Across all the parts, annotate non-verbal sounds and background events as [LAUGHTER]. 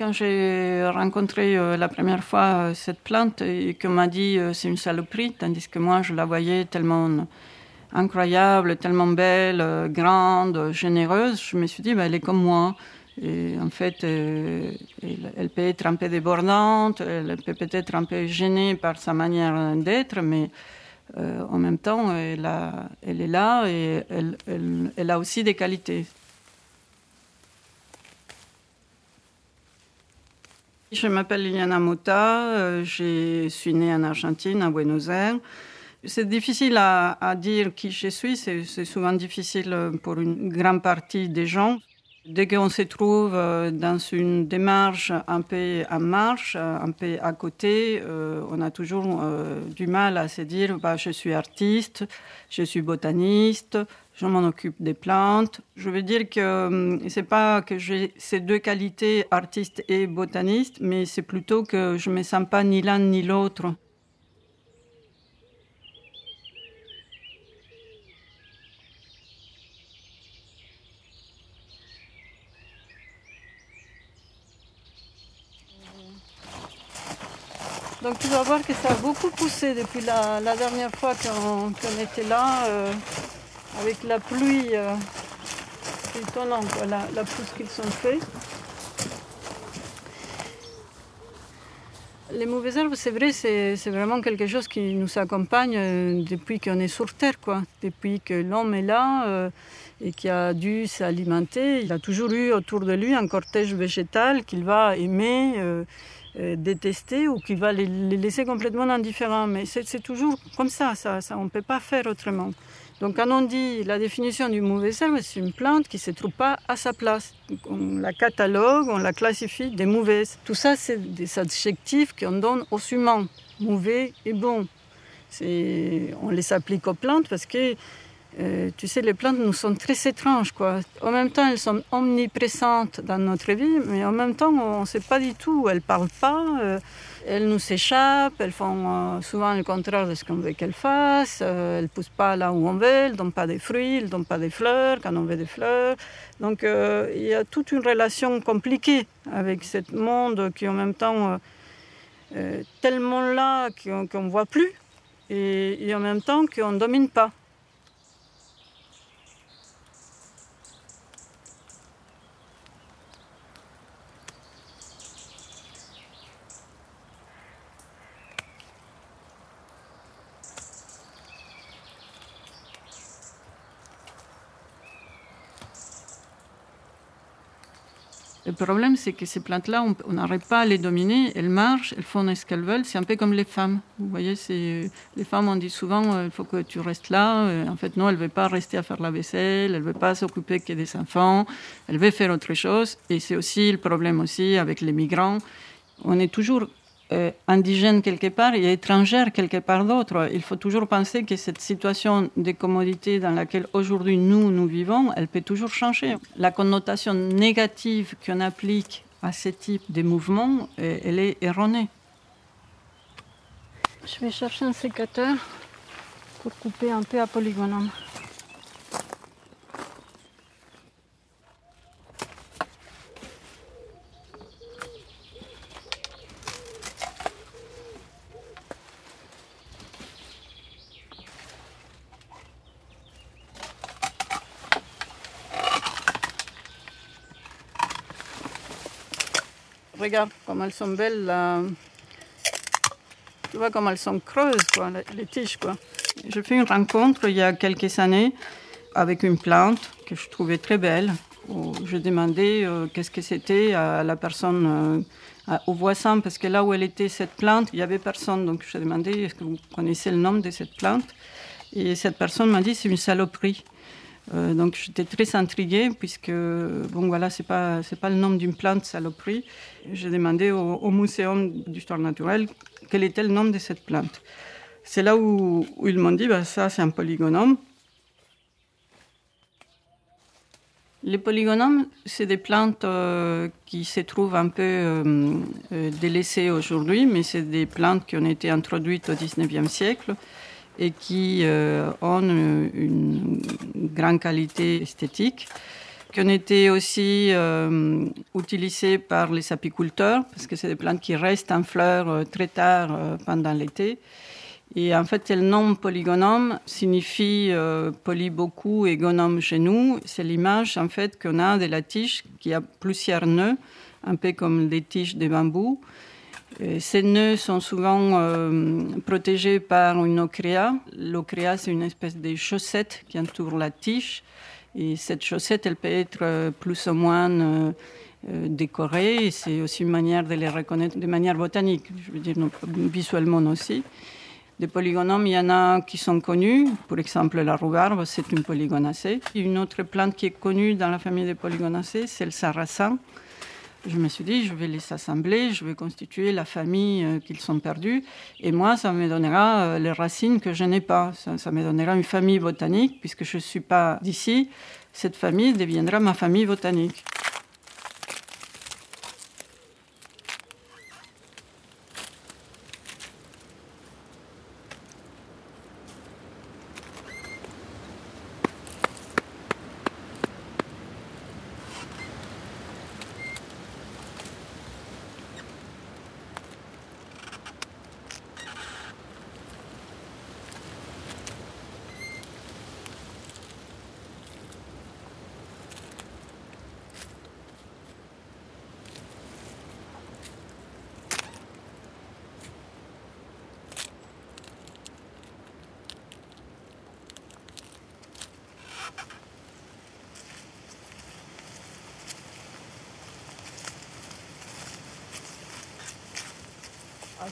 Quand j'ai rencontré euh, la première fois euh, cette plante et qu'on m'a dit euh, c'est une saloperie, tandis que moi je la voyais tellement incroyable, tellement belle, grande, généreuse, je me suis dit bah, elle est comme moi. Et en fait, elle, peut être un peu débordante, elle peut peut-être un peu gênée par sa manière d'être, mais en même temps, elle, a, elle, est là et elle a aussi des qualités. Je m'appelle Liliana Mota, euh, je suis née en Argentine, à Buenos Aires. C'est difficile à, dire qui je suis, c'est souvent difficile pour une grande partie des gens. Dès qu'on se trouve euh, dans une démarche un peu en marche, un peu à côté, euh, on a toujours du mal à se dire bah, je suis artiste, je suis botaniste, je m'en occupe des plantes. Je veux dire que c'est pas que j'ai ces deux qualités, artiste et botaniste, mais c'est plutôt que je me sens pas ni l'un ni l'autre. Donc tu vas voir que ça a beaucoup poussé depuis la, dernière fois qu'on était là. Euh, avec la pluie euh, étonnant, la, la pousse qu'ils sont faits. Les mauvaises herbes, c'est vrai, c'est, vraiment quelque chose qui nous accompagne euh, depuis qu'on est sur Terre, quoi. Depuis que l'homme est là et qui a dû s'alimenter. Il a toujours eu autour de lui un cortège végétal qu'il va aimer, détester ou qu'il va les, laisser complètement indifférents. Mais c'est, toujours comme ça, ça, ça on ne peut pas faire autrement. Donc quand on dit la définition du mauvais herbe, c'est une plante qui ne se trouve pas à sa place. on la catalogue, on la classifie des mauvaises. Tout ça, c'est des adjectifs qu'on donne aux humains, mauvais et bon. On les applique aux plantes parce que, euh, tu sais, les plantes nous sont très étranges. Quoi. En même temps, elles sont omniprésentes dans notre vie, mais en même temps, on ne sait pas du tout. Elles ne parlent pas. Euh, elles nous échappent, elles font euh, souvent le contraire de ce qu'on veut qu'elles fassent, elles ne poussent pas là où on veut, elles ne donnent pas des fruits, elles ne donnent pas des fleurs quand on veut des fleurs. Donc il y a toute une relation compliquée avec ce monde qui en même temps tellement là qu'on ne voit plus et, et en même temps qu'on ne domine pas. Le problème, c'est que ces plantes-là, on n'arrive pas à les dominer. Elles marchent, elles font ce qu'elles veulent. C'est un peu comme les femmes. Vous voyez, les femmes, on dit souvent, euh, il faut que tu restes là. Euh, en fait, non, elle ne veut pas rester à faire la vaisselle. Elle ne veut pas s'occuper que des enfants. Elle veut faire autre chose. Et c'est aussi le problème aussi avec les migrants. On est toujours euh, indigène quelque part et étrangère quelque part d'autre. Il faut toujours penser que cette situation de commodité dans laquelle aujourd'hui nous, nous vivons, elle peut toujours changer. La connotation négative qu'on applique à ce type de mouvement, euh, elle est erronée. Je vais chercher un sécateur pour couper un peu à polygonome. Regarde comme elles sont belles. Tu vois comme elles sont creuses, quoi, les tiges. Quoi. J'ai fait une rencontre il y a quelques années avec une plante que je trouvais très belle. Je demandais euh, qu'est-ce que c'était à la personne, euh, au voisin, parce que là où elle était, cette plante, il n'y avait personne. Donc je demandais est-ce que vous connaissez le nom de cette plante? Et cette personne m'a dit c'est une saloperie. Euh, donc j'étais très intriguée puisque bon voilà c'est pas c'est pas le nom d'une plante saloperie. J'ai demandé au, au muséum d'histoire naturelle quel était le nom de cette plante. C'est là où, ils m'ont dit bah, ça c'est un polygonome. Les polygonomes, c'est des plantes euh, qui se trouvent un peu euh, délaissées aujourd'hui, mais c'est des plantes qui ont été introduites au 19e siècle et qui euh, ont une grande qualité esthétique. qui ont été aussi euh, par les apiculteurs, parce que c'est des plantes qui restent en fleurs euh, très tard euh, pendant l'été. Et en fait, le nom polygonome signifie poly beaucoup et gonome chez nous. C'est l'image en fait qu'on a de la tige qui a plusieurs nœuds, un peu comme des tiges de bambou. Ces nœuds sont souvent protégés par une ocréa. L'ocréa, c'est une espèce de chaussette qui entoure la tige. Et cette chaussette, elle peut être euh, plus ou moins euh, euh, décorée. C'est aussi une manière de les reconnaître de manière botanique, je veux dire visuellement aussi. Des polygonomes, il y en a qui sont connus. Par exemple, la rhubarbe, c'est une polygonacée. Une autre plante qui est connue dans la famille des polygonacées, c'est le sarrasin je me suis dit, je vais les assembler, je vais constituer la famille euh, qu'ils sont perdus. Et moi, ça me donnera euh, les racines que je n'ai pas. Ça, me donnera une famille botanique, puisque je ne suis pas d'ici. Cette famille deviendra ma famille botanique. Ah,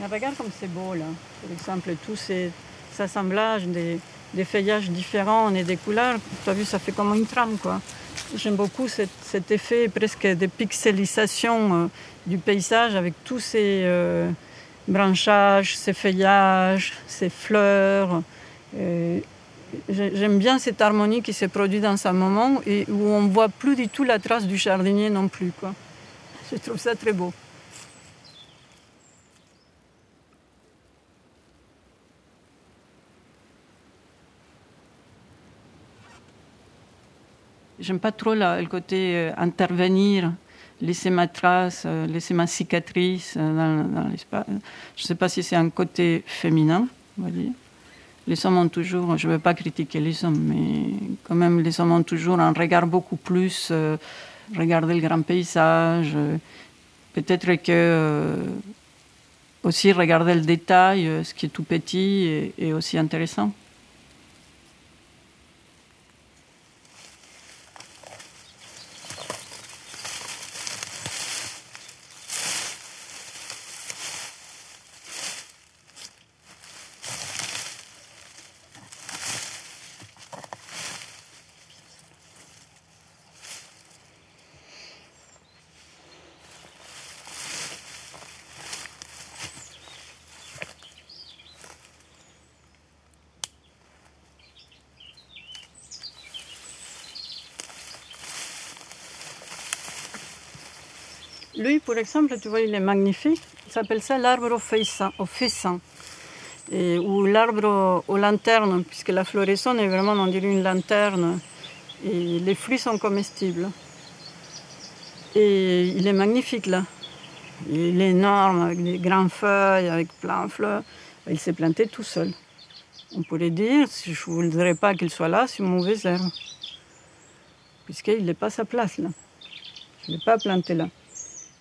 Mais regarde comme c'est beau là. Par exemple, tous ces assemblages des, feuillages différents et des couleurs, tu as vu, ça fait comme une trame quoi. J'aime beaucoup cet, effet presque de pixelisation euh, du paysage avec tous ces euh, branchages, ces feuillages, ces fleurs. J'aime bien cette harmonie qui se produit dans ce moment où on ne voit plus du tout la trace du jardinier non plus. Quoi. Je trouve ça très beau. J'aime pas trop le côté euh, intervenir, laisser ma trace, euh, laisser ma cicatrice euh, dans, l'espace. Je sais pas si c'est un côté féminin, on va dire. Les hommes ont toujours, je ne veux pas critiquer les hommes, mais quand même, les hommes ont toujours un regard beaucoup plus, regarder le grand paysage. Peut-être que aussi regarder le détail, ce qui est tout petit, est aussi intéressant. Lui, par exemple, tu vois, il est magnifique. Il s'appelle ça l'arbre au fessin, et, ou l'arbre aux lanternes, puisque la floraison est vraiment, on dirait, une lanterne. Et les fruits sont comestibles. Et il est magnifique là. Il est énorme, avec des grandes feuilles, avec plein de fleurs. Il s'est planté tout seul. On pourrait dire, je ne voudrais pas qu'il soit là, c'est une mauvaise herbe. Puisqu'il n'est pas sa place là. Je ne l'ai pas planté là.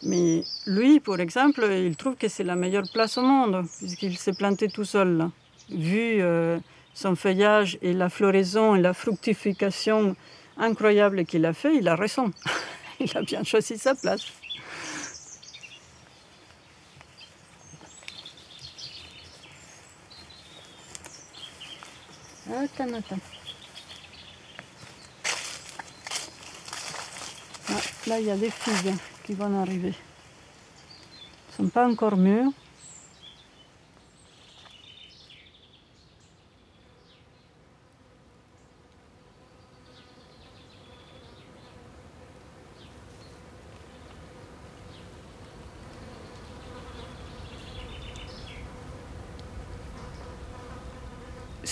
Mais lui, par exemple, il trouve que c'est la meilleure place au monde, puisqu'il s'est planté tout seul. Vu euh, son feuillage et la floraison et la fructification incroyable qu'il a fait, il a raison. [LAUGHS] il a bien choisi sa place. Attends, attends. Ah, là, il y a des figues qui vont arriver. Ils ne sont pas encore mûrs.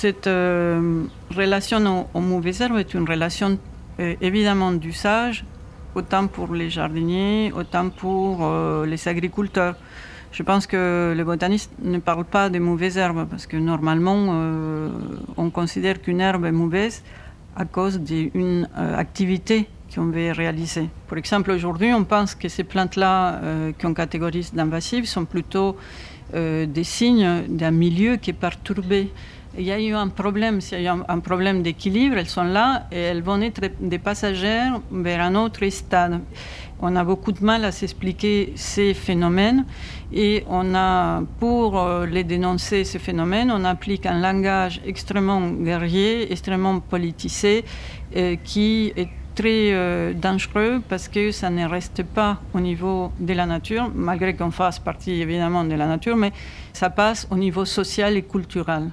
Cette euh, relation aux, mauvaises herbes est une relation euh, évidemment d'usage, autant pour les jardiniers, autant pour euh, les agriculteurs. Je pense que les botanistes ne parlent pas de mauvaises herbes parce que normalement, euh, on considère qu'une herbe est mauvaise à cause d'une activité qu'on veut réaliser. Par exemple, aujourd'hui, on pense que ces plantes-là qu'on catégorise d'invasives sont plutôt des signes d'un milieu qui est perturbé il y a eu un problème, eu un, problème d'équilibre, elles sont là et elles vont être des passagères vers un autre stade. On a beaucoup de mal à s'expliquer ces phénomènes et on a, pour euh, les dénoncer, ces phénomènes, on applique un langage extrêmement guerrier, extrêmement politisé, euh, qui est très euh, dangereux parce que ça ne reste pas au niveau de la nature, malgré qu'on fasse partie évidemment de la nature, mais ça passe au niveau social et culturel.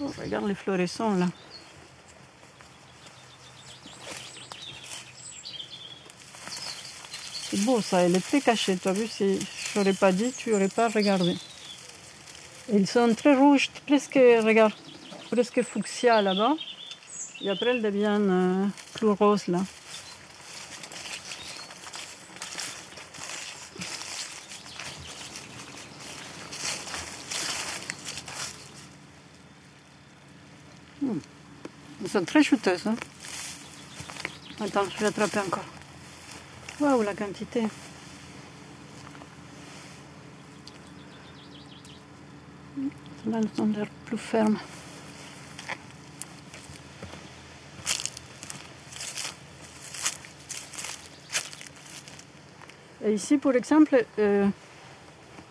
Regarde les fluorescents là. C'est beau ça, elle est très cachée. Tu as vu, si je n'aurais pas dit, tu n'aurais pas regardé. ils sont très rouges, presque, regarde, presque fuchsia là-bas. Et après, elles deviennent euh, plus roses là. Elles sont très shooteuses. Hein. Attends, je vais attraper encore. Waouh, la quantité. Là, elles sont plus fermes. Et ici, pour exemple, euh,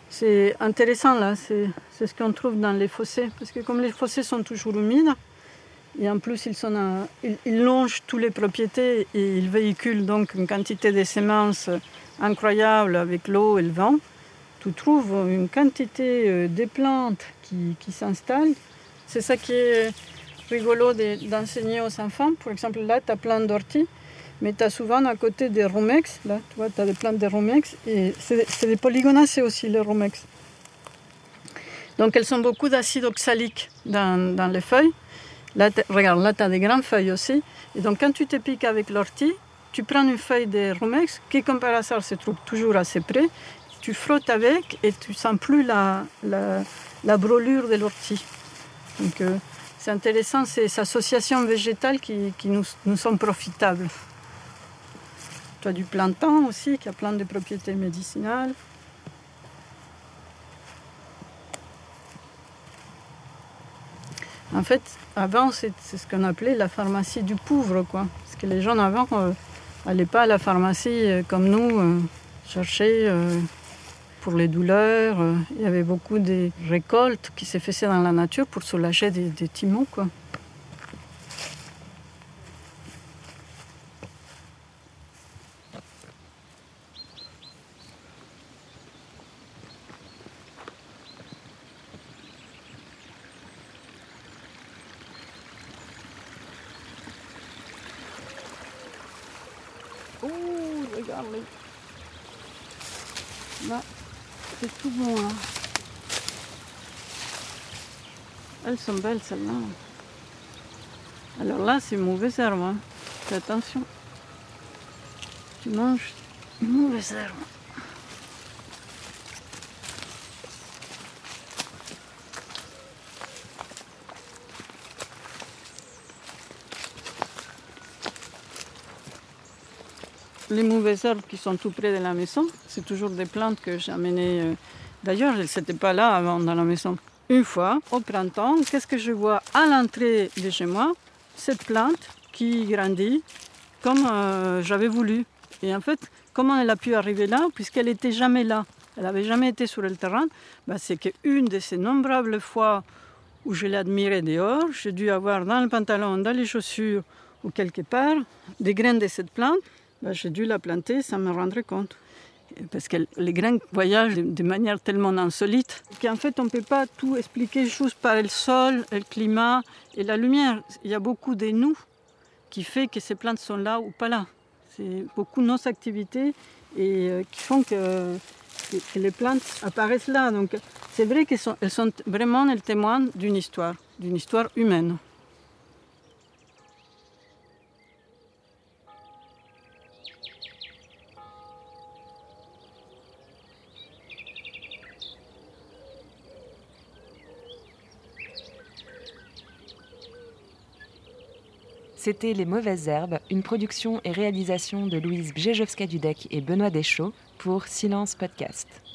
c'est intéressant là, c'est ce qu'on trouve dans les fossés, parce que comme les fossés sont toujours humides, et en plus, ils, sont longent toutes les propriétés et ils véhiculent donc une quantité de semences incroyable avec l'eau et le vent. Tu trouves une quantité euh, de plantes qui, s'installent. C'est ça qui est rigolo d'enseigner aux enfants. Par exemple, là, tu as plein d'orties, mais tu as souvent à côté des romex. Là, tu vois, tu as des plantes de romex. Et c'est des polygonacées aussi, les romex. Donc, elles ont beaucoup d'acide oxalique dans les feuilles. Là, regarde, là, tu as des grandes feuilles aussi. Et donc, quand tu te piques avec l'ortie, tu prends une feuille de romex qui, comme par hasard, se trouve toujours assez près. Tu frottes avec et tu sens plus la, la, brûlure de l'ortie. Donc, euh, c'est intéressant, ces associations végétales qui, qui nous, nous, sont profitables. Tu as du plantain aussi, qui a plein de propriétés médicinales. En fait, avant, c'est ce qu'on appelait la pharmacie du pauvre, quoi. Parce que les gens avant n'allaient euh, pas à la pharmacie euh, comme nous, euh, chercher pour les douleurs. Il y avait beaucoup de récoltes qui se dans la nature pour soulager des, des timons, quoi. Là, c'est tout bon là. Elles sont belles celles-là. Alors là, c'est mauvais herbe. Hein. Fais attention. Tu manges mauvais herbe. Les mauvaises herbes qui sont tout près de la maison, c'est toujours des plantes que j'ai amenées. Euh, d'ailleurs, elles n'étaient pas là avant dans la maison. Une fois, au printemps, qu'est-ce que je vois à l'entrée de chez moi? Cette plante qui grandit comme euh, j'avais voulu. Et en fait, comment elle a pu arriver là? Puisqu'elle n'était jamais là. elle n'avait jamais été sur le terrain, bah, c'est qu'une de ces nombrables fois où je l'ai admirée dehors, j'ai dû avoir dans le pantalon, dans les chaussures ou quelque part des graines de cette plante. Bah, j'ai dû la planter sans me rendre compte. Parce que les graines voyagent de manière tellement insolite qu'en fait on ne peut pas tout expliquer juste par le sol, le climat et la lumière. Il y a beaucoup de nous qui fait que ces plantes sont là ou pas là. C'est beaucoup de nos activités et euh, qui font que les plantes apparaissent là. Donc c'est vrai qu'elles sont, elles sont vraiment le témoin d'une histoire, d'une histoire humaine. C'était Les Mauvaises Herbes, une production et réalisation de Louise Bjejowska-Dudek et Benoît Deschaux pour Silence Podcast.